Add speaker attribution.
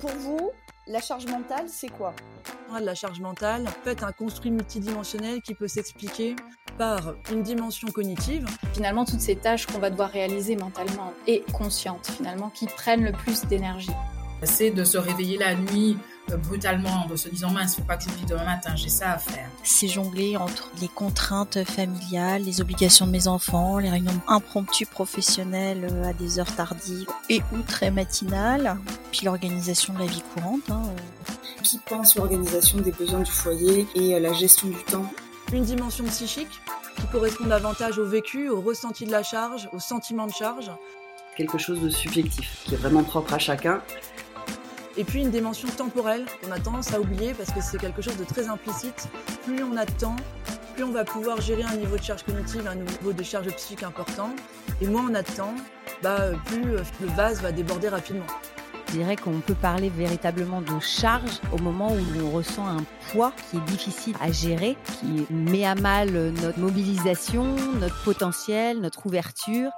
Speaker 1: Pour vous, la charge mentale, c'est quoi?
Speaker 2: La charge mentale peut être un construit multidimensionnel qui peut s'expliquer par une dimension cognitive.
Speaker 3: Finalement, toutes ces tâches qu'on va devoir réaliser mentalement et conscientes, finalement, qui prennent le plus d'énergie.
Speaker 4: C'est de se réveiller la nuit euh, brutalement en se disant mince, faut pas que j'oublie demain matin, j'ai ça à faire.
Speaker 5: C'est jongler entre les contraintes familiales, les obligations de mes enfants, les réunions impromptues professionnelles euh, à des heures tardives et ou très matinales, puis l'organisation de la vie courante. Hein.
Speaker 6: Qui pense l'organisation des besoins du foyer et euh, la gestion du temps
Speaker 2: Une dimension psychique qui correspond davantage au vécu, au ressenti de la charge, au sentiment de charge.
Speaker 7: Quelque chose de subjectif, qui est vraiment propre à chacun
Speaker 2: et puis une dimension temporelle qu'on a tendance à oublier parce que c'est quelque chose de très implicite. Plus on a de temps, plus on va pouvoir gérer un niveau de charge cognitive, un niveau de charge psychique important. Et moins on a de temps, bah, plus le vase va déborder rapidement.
Speaker 8: Je dirais qu'on peut parler véritablement de charge au moment où l'on ressent un poids qui est difficile à gérer, qui met à mal notre mobilisation, notre potentiel, notre ouverture.